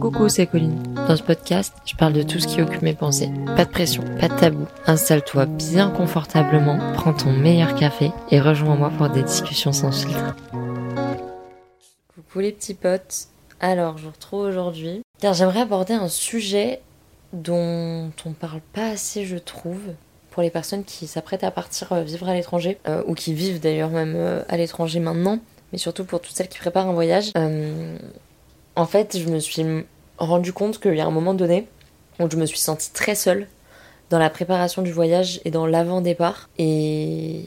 Coucou, c'est Colline. Dans ce podcast, je parle de tout ce qui occupe mes pensées. Pas de pression, pas de tabou. Installe-toi bien confortablement, prends ton meilleur café et rejoins-moi pour des discussions sans filtre. Coucou les petits potes. Alors, je vous retrouve aujourd'hui car j'aimerais aborder un sujet dont on parle pas assez, je trouve, pour les personnes qui s'apprêtent à partir euh, vivre à l'étranger, euh, ou qui vivent d'ailleurs même euh, à l'étranger maintenant, mais surtout pour toutes celles qui préparent un voyage. En fait, je me suis rendu compte qu'il y a un moment donné où je me suis sentie très seule dans la préparation du voyage et dans l'avant-départ. Et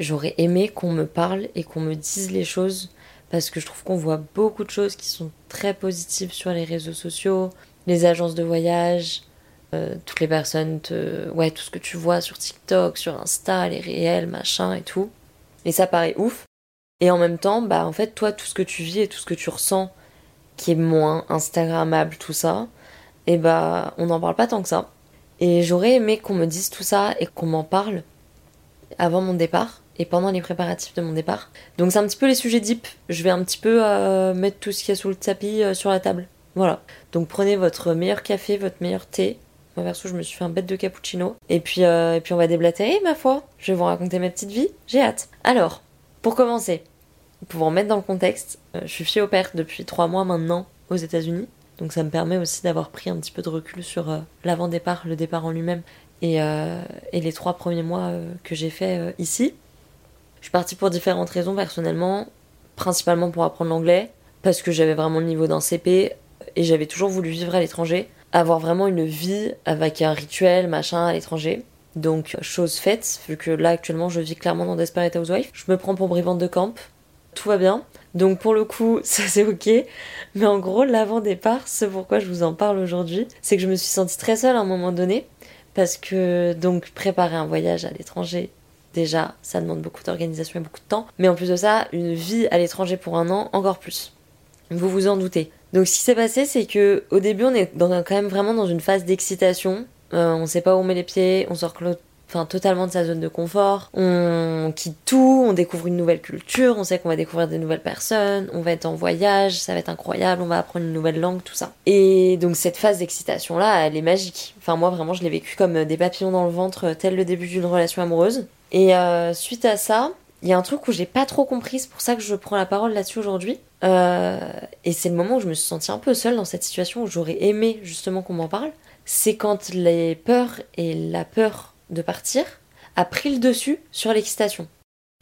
j'aurais aimé qu'on me parle et qu'on me dise les choses parce que je trouve qu'on voit beaucoup de choses qui sont très positives sur les réseaux sociaux, les agences de voyage, euh, toutes les personnes te... Ouais, tout ce que tu vois sur TikTok, sur Insta, les réels, machin et tout. Et ça paraît ouf. Et en même temps, bah en fait, toi, tout ce que tu vis et tout ce que tu ressens qui est moins Instagrammable, tout ça, et bah on n'en parle pas tant que ça. Et j'aurais aimé qu'on me dise tout ça et qu'on m'en parle avant mon départ et pendant les préparatifs de mon départ. Donc c'est un petit peu les sujets deep. Je vais un petit peu euh, mettre tout ce qu'il y a sous le tapis euh, sur la table. Voilà. Donc prenez votre meilleur café, votre meilleur thé. Moi perso, je me suis fait un bête de cappuccino. Et puis, euh, et puis on va déblatérer, ma foi. Je vais vous raconter ma petite vie. J'ai hâte. Alors, pour commencer, pour vous remettre dans le contexte, euh, je suis fille au père depuis trois mois maintenant aux États-Unis. Donc ça me permet aussi d'avoir pris un petit peu de recul sur euh, l'avant-départ, le départ en lui-même et, euh, les trois premiers mois que j'ai fait ici. Je suis partie pour différentes raisons personnellement, principalement pour apprendre l'anglais, parce que j'avais vraiment le niveau d'un CP et j'avais toujours voulu vivre à l'étranger, avoir vraiment une vie avec un rituel, machin, à l'étranger. Donc, chose faite, vu que là actuellement je vis clairement dans Desperate Housewife, je me prends pour brivante de camp, tout va bien. Donc pour le coup, ça c'est ok. Mais en gros, l'avant-départ, ce pourquoi je vous en parle aujourd'hui, c'est que je me suis sentie très seule à un moment donné. Parce que donc préparer un voyage à l'étranger, déjà, ça demande beaucoup d'organisation et beaucoup de temps. Mais en plus de ça, une vie à l'étranger pour un an, encore plus. Vous vous en doutez. Donc ce qui s'est passé, c'est que au début, on est quand même vraiment dans une phase d'excitation. Euh, on sait pas où on met les pieds, on sort enfin totalement de sa zone de confort. On quitte tout, on découvre une nouvelle culture, on sait qu'on va découvrir des nouvelles personnes, on va être en voyage, ça va être incroyable, on va apprendre une nouvelle langue, tout ça. Et donc cette phase d'excitation là, elle est magique. Enfin moi vraiment je l'ai vécu comme des papillons dans le ventre, tel le début d'une relation amoureuse. Et euh, suite à ça, il y a un truc où j'ai pas trop compris, c'est pour ça que je prends la parole là-dessus aujourd'hui. Euh, et c'est le moment où je me suis sentie un peu seule dans cette situation où j'aurais aimé justement qu'on m'en parle. C'est quand les peurs et la peur de partir a pris le dessus sur l'excitation.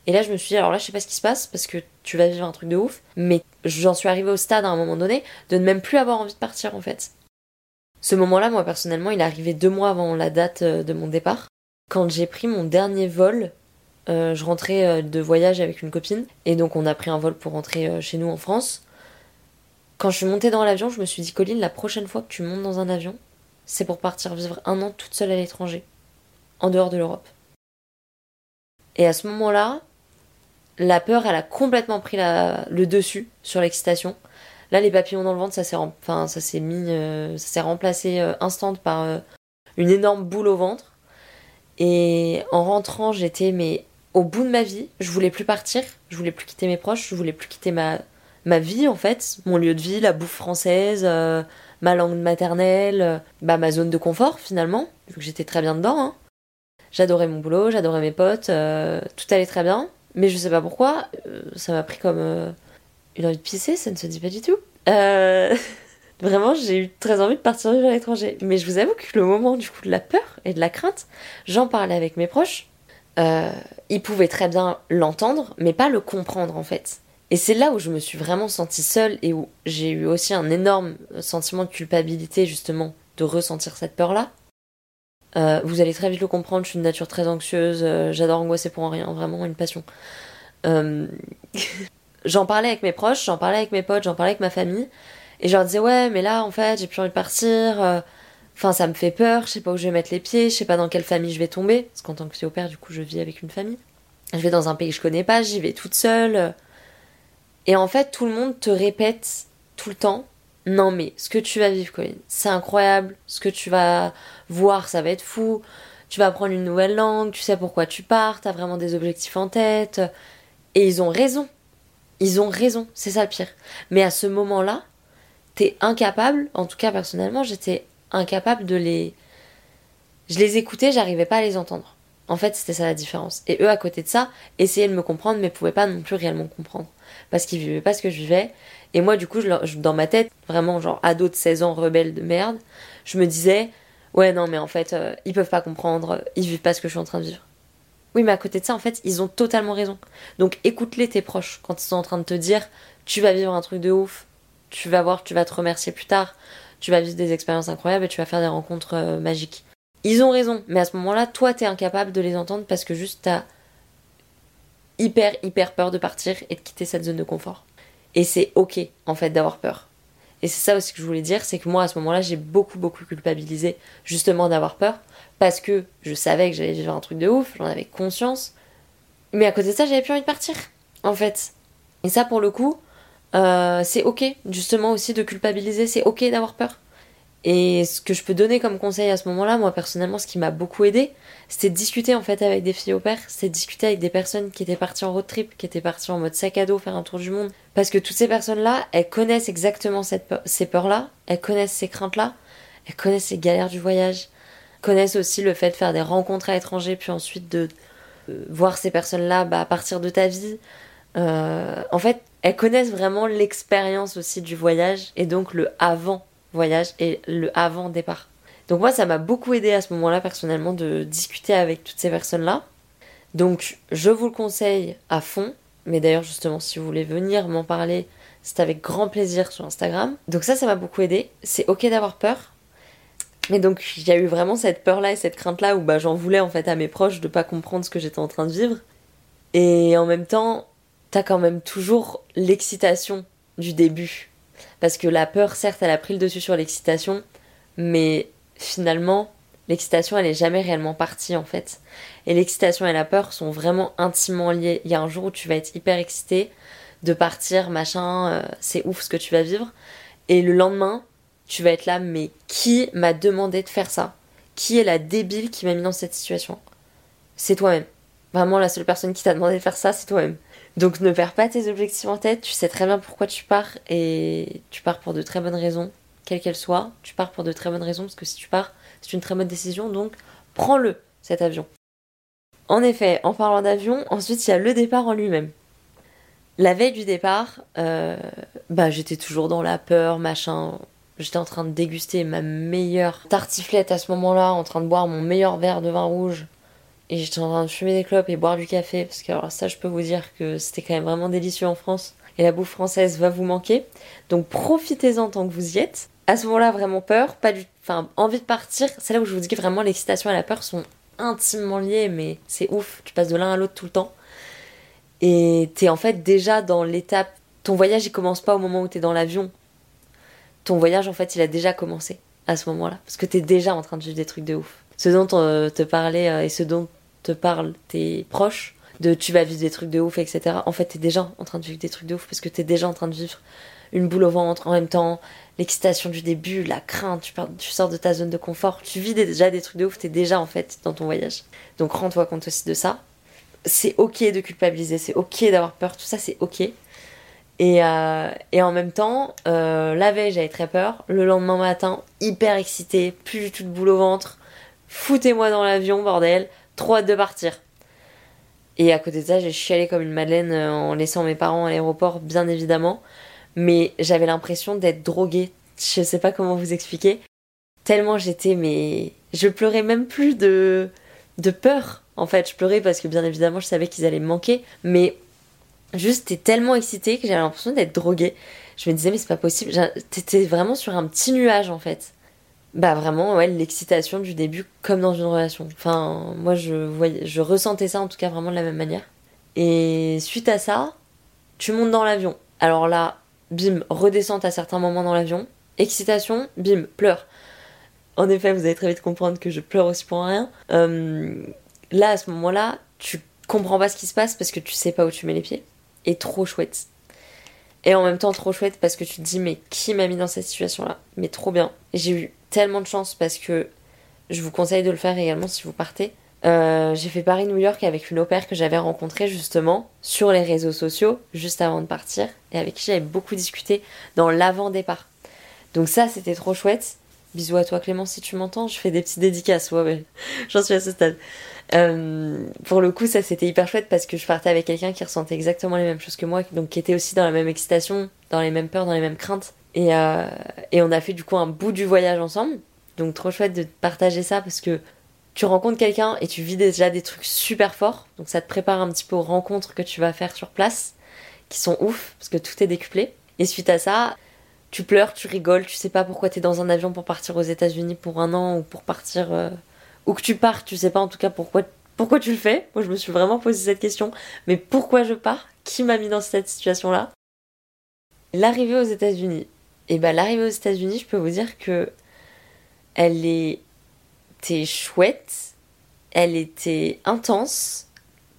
Et là, je me suis dit, alors là, je sais pas ce qui se passe parce que tu vas vivre un truc de ouf, mais j'en suis arrivée au stade à un moment donné de ne même plus avoir envie de partir en fait. Ce moment-là, moi personnellement, il est arrivé deux mois avant la date euh, de mon départ. Quand j'ai pris mon dernier vol, euh, je rentrais euh, de voyage avec une copine et donc on a pris un vol pour rentrer chez nous en France. Quand je suis montée dans l'avion, je me suis dit, Colline, la prochaine fois que tu montes dans un avion, c'est pour partir vivre un an toute seule à l'étranger en dehors de l'Europe. Et à ce moment-là, la peur, elle a complètement pris le dessus sur l'excitation. Là, les papillons dans le ventre, ça s'est, enfin, euh, remplacé euh, instant par euh, une énorme boule au ventre. Et en rentrant, j'étais mais au bout de ma vie. Je voulais plus partir. Je voulais plus quitter mes proches. Je voulais plus quitter ma ma vie en fait, mon lieu de vie, la bouffe française, ma langue maternelle, bah, ma zone de confort finalement, vu que j'étais très bien dedans. Hein. J'adorais mon boulot, j'adorais mes potes, euh, tout allait très bien. Mais je sais pas pourquoi, euh, ça m'a pris comme euh, une envie de pisser, ça ne se dit pas du tout. Vraiment, j'ai eu très envie de partir vivre à l'étranger. Mais je vous avoue que le moment du coup de la peur et de la crainte, j'en parlais avec mes proches. ils pouvaient très bien l'entendre, mais pas le comprendre en fait. Et c'est là où je me suis vraiment sentie seule et où j'ai eu aussi un énorme sentiment de culpabilité justement de ressentir cette peur-là. Euh, vous allez très vite le comprendre, je suis une nature très anxieuse, euh, j'adore angoisser pour rien, vraiment une passion. Euh, j'en parlais avec mes proches, j'en parlais avec mes potes, j'en parlais avec ma famille, et je leur disais ouais mais là en fait j'ai plus envie de partir, enfin ça me fait peur, je sais pas où je vais mettre les pieds, je sais pas dans quelle famille je vais tomber, parce qu'en tant que au père du coup je vis avec une famille. Je vais dans un pays que je connais pas, j'y vais toute seule. Et en fait tout le monde te répète tout le temps non mais ce que tu vas vivre, Colin, c'est incroyable. Ce que tu vas voir, ça va être fou. Tu vas apprendre une nouvelle langue, tu sais pourquoi tu pars, t'as vraiment des objectifs en tête. Et ils ont raison. Ils ont raison, c'est ça le pire. Mais à ce moment-là, t'es incapable, en tout cas personnellement, j'étais incapable de les. Je les écoutais, j'arrivais pas à les entendre. En fait, c'était ça la différence. Et eux, à côté de ça, essayaient de me comprendre, mais pouvaient pas non plus réellement comprendre. Parce qu'ils vivaient pas ce que je vivais. Et moi, du coup, je, dans ma tête, vraiment, genre, ado de 16 ans, rebelle de merde, je me disais, ouais, non, mais en fait, euh, ils peuvent pas comprendre, ils vivent pas ce que je suis en train de vivre. Oui, mais à côté de ça, en fait, ils ont totalement raison. Donc écoute-les, tes proches, quand ils sont en train de te dire, tu vas vivre un truc de ouf, tu vas voir, tu vas te remercier plus tard, tu vas vivre des expériences incroyables et tu vas faire des rencontres euh, magiques. Ils ont raison, mais à ce moment-là, toi, t'es incapable de les entendre parce que juste t'as hyper, hyper peur de partir et de quitter cette zone de confort. Et c'est ok, en fait, d'avoir peur. Et c'est ça aussi que je voulais dire, c'est que moi, à ce moment-là, j'ai beaucoup, beaucoup culpabilisé justement d'avoir peur parce que je savais que j'allais vivre un truc de ouf, j'en avais conscience. Mais à côté de ça, j'avais plus envie de partir, en fait. Et ça, pour le coup, euh, c'est ok, justement aussi de culpabiliser, c'est ok d'avoir peur. Et ce que je peux donner comme conseil à ce moment-là, moi personnellement, ce qui m'a beaucoup aidé, c'était de discuter en fait avec des filles au père, de discuter avec des personnes qui étaient parties en road trip, qui étaient parties en mode sac à dos faire un tour du monde. Parce que toutes ces personnes-là, elles connaissent exactement cette ces peurs-là, elles connaissent ces craintes-là, elles connaissent ces galères du voyage, connaissent aussi le fait de faire des rencontres à l'étranger, puis ensuite de euh, voir ces personnes-là bah, à partir de ta vie. Euh, en fait, elles connaissent vraiment l'expérience aussi du voyage et donc le avant voyage et le avant départ. Donc moi, ça m'a beaucoup aidé à ce moment-là personnellement de discuter avec toutes ces personnes-là. Donc je vous le conseille à fond. Mais d'ailleurs, justement, si vous voulez venir m'en parler, c'est avec grand plaisir sur Instagram. Donc ça, ça m'a beaucoup aidé. C'est ok d'avoir peur. Mais donc, il y a eu vraiment cette peur-là et cette crainte-là où bah, j'en voulais en fait à mes proches de pas comprendre ce que j'étais en train de vivre. Et en même temps, t'as quand même toujours l'excitation du début. Parce que la peur, certes, elle a pris le dessus sur l'excitation, mais finalement, l'excitation, elle est jamais réellement partie en fait. Et l'excitation et la peur sont vraiment intimement liées. Il y a un jour où tu vas être hyper excité de partir, machin, euh, c'est ouf ce que tu vas vivre. Et le lendemain, tu vas être là, mais qui m'a demandé de faire ça? Qui est la débile qui m'a mis dans cette situation? C'est toi-même. Vraiment, la seule personne qui t'a demandé de faire ça, c'est toi-même. Donc ne perds pas tes objectifs en tête, tu sais très bien pourquoi tu pars et tu pars pour de très bonnes raisons, quelles qu'elles soient. Tu pars pour de très bonnes raisons parce que si tu pars, c'est une très bonne décision, donc prends-le, cet avion. En effet, en parlant d'avion, ensuite il y a le départ en lui-même. La veille du départ, euh, bah j'étais toujours dans la peur, machin. J'étais en train de déguster ma meilleure tartiflette à ce moment-là, en train de boire mon meilleur verre de vin rouge et j'étais en train de fumer des clopes et boire du café, parce que alors ça je peux vous dire que c'était quand même vraiment délicieux en France, et la bouffe française va vous manquer. Donc profitez-en tant que vous y êtes. À ce moment-là, vraiment peur, pas du... Enfin, envie de partir, c'est là où je vous dis que vraiment l'excitation et la peur sont intimement liées, mais c'est ouf, tu passes de l'un à l'autre tout le temps. Et t'es en fait déjà dans l'étape... Ton voyage il commence pas au moment où t'es dans l'avion. Ton voyage en fait il a déjà commencé à ce moment-là, parce que t'es déjà en train de vivre des trucs de ouf. Ce dont on euh, te parlait euh, et ce dont te parlent tes proches, de tu vas vivre des trucs de ouf, etc. En fait, t'es déjà en train de vivre des trucs de ouf parce que t'es déjà en train de vivre une boule au ventre en même temps, l'excitation du début, la crainte, tu, tu sors de ta zone de confort, tu vis déjà des trucs de ouf, t'es déjà en fait dans ton voyage. Donc rends-toi compte aussi de ça. C'est ok de culpabiliser, c'est ok d'avoir peur, tout ça c'est ok. Et, euh, et, en même temps, euh, la veille j'avais très peur, le lendemain matin hyper excité, plus du tout de boule au ventre, foutez-moi dans l'avion bordel, Trop hâte de partir. Et à côté de ça, j'ai chialé comme une madeleine euh, en laissant mes parents à l'aéroport, bien évidemment. Mais j'avais l'impression d'être droguée. Je sais pas comment vous expliquer. Tellement j'étais, mais. Je pleurais même plus de. de peur. En fait, je pleurais parce que bien évidemment, je savais qu'ils allaient me manquer. Mais juste, t'es tellement excitée que j'avais l'impression d'être droguée. Je me disais, mais c'est pas possible. T'étais vraiment sur un petit nuage en fait bah vraiment ouais l'excitation du début comme dans une relation. Enfin moi je voyais je ressentais ça en tout cas vraiment de la même manière. Et suite à ça tu montes dans l'avion. Alors là bim redescente à certains moments dans l'avion. Excitation bim pleure. En effet vous allez très vite comprendre que je pleure aussi pour rien. Euh, là à ce moment là tu comprends pas ce qui se passe parce que tu sais pas où tu mets les pieds. Et trop chouette. Et en même temps trop chouette parce que tu te dis mais qui m'a mis dans cette situation là mais trop bien. J'ai eu tellement de chance parce que je vous conseille de le faire également si vous partez. Euh, j'ai fait Paris-New York avec une opère que j'avais rencontrée justement sur les réseaux sociaux juste avant de partir et avec qui j'avais beaucoup discuté dans l'avant-départ. Donc ça, c'était trop chouette. Bisous à toi Clément si tu m'entends, je fais des petites dédicaces, ouais, ouais. j'en suis à ce stade. Euh, pour le coup, ça c'était hyper chouette parce que je partais avec quelqu'un qui ressentait exactement les mêmes choses que moi, donc qui était aussi dans la même excitation, dans les mêmes peurs, dans les mêmes craintes. Et, euh, et on a fait du coup un bout du voyage ensemble. Donc trop chouette de partager ça parce que tu rencontres quelqu'un et tu vis déjà des trucs super forts. Donc ça te prépare un petit peu aux rencontres que tu vas faire sur place, qui sont ouf parce que tout est décuplé. Et suite à ça, tu pleures, tu rigoles, tu sais pas pourquoi t'es dans un avion pour partir aux États-Unis pour un an ou pour partir euh, où que tu pars, tu sais pas en tout cas pourquoi pourquoi tu le fais. Moi, je me suis vraiment posé cette question, mais pourquoi je pars? Qui m'a mis dans cette situation-là? L'arrivée aux États-Unis. Et ben l'arrivée aux États-Unis, je peux vous dire que elle était chouette, elle était intense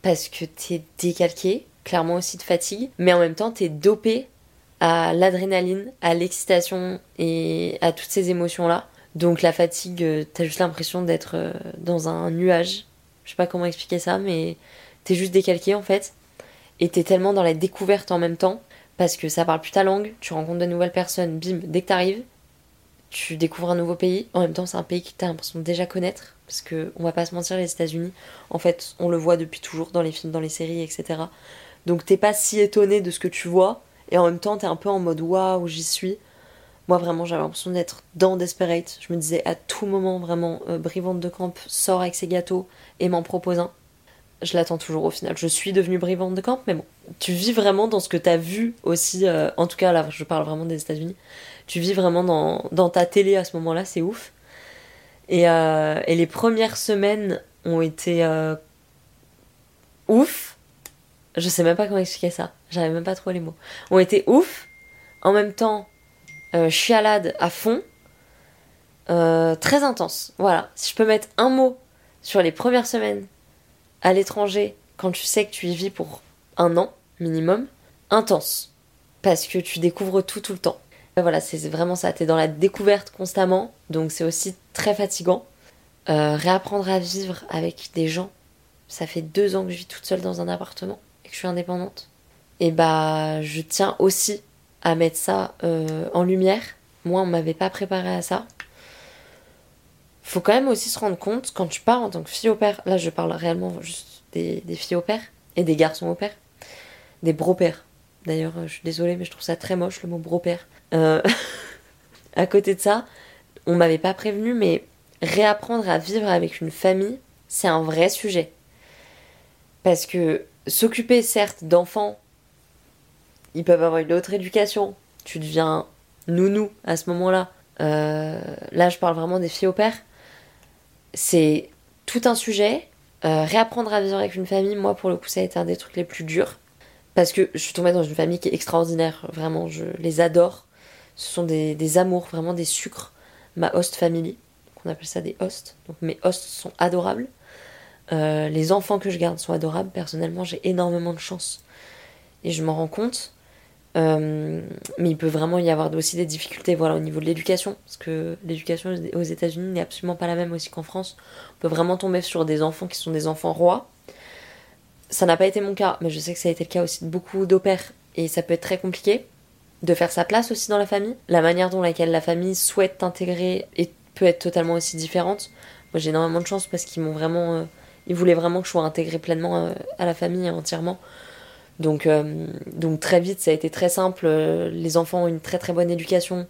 parce que t'es décalqué, clairement aussi de fatigue, mais en même temps t'es dopé à l'adrénaline, à l'excitation et à toutes ces émotions-là. Donc la fatigue, euh, t'as juste l'impression d'être euh, dans un nuage. Je sais pas comment expliquer ça, mais t'es juste décalqué en fait. Et t'es tellement dans la découverte en même temps, parce que ça parle plus ta langue, tu rencontres de nouvelles personnes, bim, dès que t'arrives, tu découvres un nouveau pays. En même temps, c'est un pays que t'as l'impression déjà connaître, parce que on va pas se mentir, les États-Unis, en fait, on le voit depuis toujours dans les films, dans les séries, etc. Donc t'es pas si étonné de ce que tu vois, et en même temps, t'es un peu en mode waouh, j'y suis. Moi, vraiment, j'avais l'impression d'être dans Desperate. Je me disais à tout moment, vraiment, euh, Brivante de Camp sort avec ses gâteaux et m'en propose un. Je l'attends toujours au final. Je suis devenue Brivante de Camp, mais bon. Tu vis vraiment dans ce que t'as vu aussi, euh, en tout cas là, je parle vraiment des États-Unis. Tu vis vraiment dans, ta télé à ce moment-là, c'est ouf. Et, euh, et, les premières semaines ont été ouf. Je sais même pas comment expliquer ça. J'avais même pas trop les mots. Ont été ouf. En même temps, euh, chialade à fond. Euh, très intense. Voilà. Si je peux mettre un mot sur les premières semaines à l'étranger, quand tu sais que tu y vis pour un an minimum, intense. Parce que tu découvres tout tout le temps. voilà, c'est vraiment ça. T'es dans la découverte constamment, donc c'est aussi très fatigant. Euh, réapprendre à vivre avec des gens. Ça fait deux ans que je vis toute seule dans un appartement et que je suis indépendante et bah je tiens aussi à mettre ça euh, en lumière. Moi, on m'avait pas préparé à ça. Faut quand même aussi se rendre compte quand tu pars en tant que fille au père. Là, je parle réellement juste des, filles au père et des garçons au père, des bro-pères. D'ailleurs, je suis désolée, mais je trouve ça très moche le mot bro-père. Euh, à côté de ça, on m'avait pas prévenu, mais réapprendre à vivre avec une famille, c'est un vrai sujet. Parce que s'occuper certes d'enfants ils peuvent avoir une autre éducation. Tu deviens nounou à ce moment-là. Euh, là, je parle vraiment des filles au père. C'est tout un sujet. Euh, réapprendre à vivre avec une famille, moi, pour le coup, ça a été un des trucs les plus durs. Parce que je suis tombée dans une famille qui est extraordinaire. Vraiment, je les adore. Ce sont des, des amours, vraiment des sucres. Ma host family, on appelle ça des hosts. Donc mes hosts sont adorables. Euh, les enfants que je garde sont adorables. Personnellement, j'ai énormément de chance. Et je m'en rends compte. Euh, mais il peut vraiment y avoir aussi des difficultés voilà, au niveau de l'éducation, parce que l'éducation aux États-Unis n'est absolument pas la même aussi qu'en France. On peut vraiment tomber sur des enfants qui sont des enfants rois. Ça n'a pas été mon cas, mais je sais que ça a été le cas aussi de beaucoup d'opères, et ça peut être très compliqué de faire sa place aussi dans la famille. La manière dont laquelle la famille souhaite t'intégrer peut être totalement aussi différente. Moi j'ai énormément de chance parce qu'ils m'ont vraiment... Euh, ils voulaient vraiment que je sois intégrée pleinement euh, à la famille entièrement. Donc, euh, donc très vite, ça a été très simple. Les enfants ont une très très bonne éducation.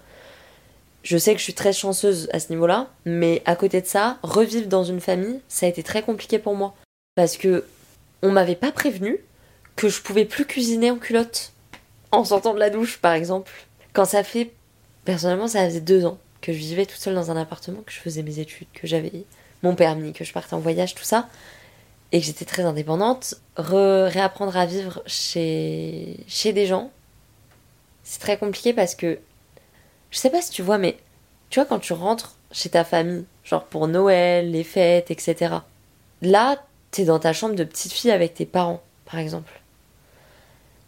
Je sais que je suis très chanceuse à ce niveau-là, mais à côté de ça, revivre dans une famille, ça a été très compliqué pour moi. Parce que on m'avait pas prévenu que je pouvais plus cuisiner en culotte en sortant de la douche, par exemple. Quand ça fait, personnellement, ça faisait deux ans que je vivais toute seule dans un appartement, que je faisais mes études, que j'avais mon permis, que je partais en voyage, tout ça et que j'étais très indépendante, réapprendre à vivre chez, chez des gens, c'est très compliqué parce que je sais pas si tu vois, mais tu vois, quand tu rentres chez ta famille, genre pour Noël, les fêtes, etc., là, t'es dans ta chambre de petite fille avec tes parents, par exemple.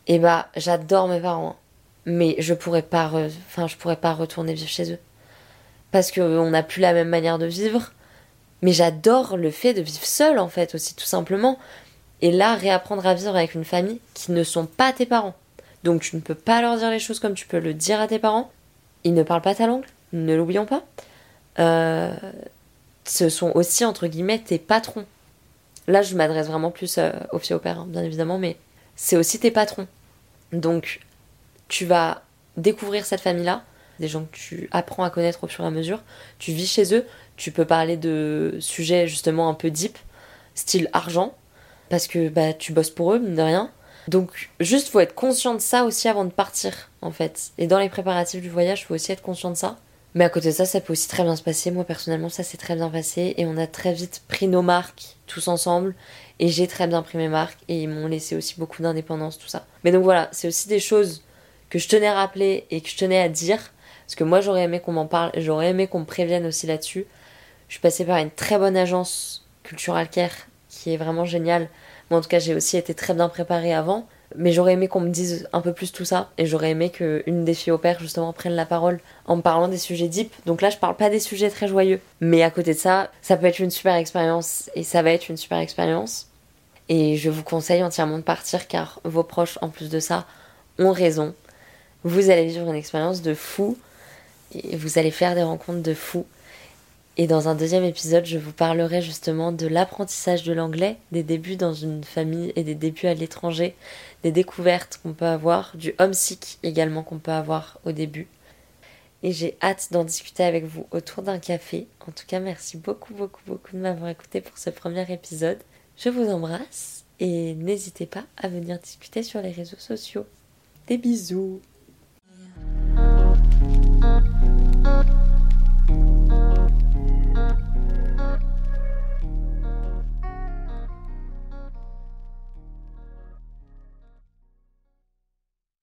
Et bah, j'adore mes parents, hein. mais je pourrais pas, enfin, je pourrais pas retourner vivre chez eux. Parce qu'on n'a plus la même manière de vivre, mais j'adore le fait de vivre seule, en fait, aussi, tout simplement. Et là, réapprendre à vivre avec une famille qui ne sont pas tes parents. Donc tu ne peux pas leur dire les choses comme tu peux le dire à tes parents. ils ne parlent pas ta langue, ne l'oublions pas. Euh, ce sont aussi, entre guillemets, tes patrons. Là, je m'adresse vraiment plus euh, aux filles au père, hein, bien évidemment, mais c'est aussi tes patrons. Donc, tu vas découvrir cette famille-là, des gens que tu apprends à connaître au fur et à mesure. Tu vis chez eux, tu peux parler de sujets justement un peu deep, style argent, parce que bah, tu bosses pour eux, mine de rien. Donc, juste, faut être conscient de ça aussi avant de partir, en fait. Et dans les préparatifs du voyage, faut aussi être conscient de ça. Mais à côté de ça, ça peut aussi très bien se passer. Moi, personnellement, ça s'est très bien passé. Et on a très vite pris nos marques, tous ensemble. Et j'ai très bien pris mes marques. Et ils m'ont laissé aussi beaucoup d'indépendance, tout ça. Mais donc voilà, c'est aussi des choses que je tenais à rappeler et que je tenais à dire. Parce que moi, j'aurais aimé qu'on m'en parle. J'aurais aimé qu'on me prévienne aussi là-dessus. Je suis passée par une très bonne agence Cultural Care qui est vraiment géniale. Moi, en tout cas, j'ai aussi été très bien préparée avant. Mais j'aurais aimé qu'on me dise un peu plus tout ça. Et j'aurais aimé qu'une des filles au père, justement, prenne la parole en me parlant des sujets deep. Donc là, je parle pas des sujets très joyeux. Mais à côté de ça, ça peut être une super expérience. Et ça va être une super expérience. Et je vous conseille entièrement de partir car vos proches, en plus de ça, ont raison. Vous allez vivre une expérience de fou. Et vous allez faire des rencontres de fou. Et dans un deuxième épisode, je vous parlerai justement de l'apprentissage de l'anglais, des débuts dans une famille et des débuts à l'étranger, des découvertes qu'on peut avoir, du homesick également qu'on peut avoir au début. Et j'ai hâte d'en discuter avec vous autour d'un café. En tout cas, merci beaucoup, beaucoup, beaucoup de m'avoir écouté pour ce premier épisode. Je vous embrasse et n'hésitez pas à venir discuter sur les réseaux sociaux. Des bisous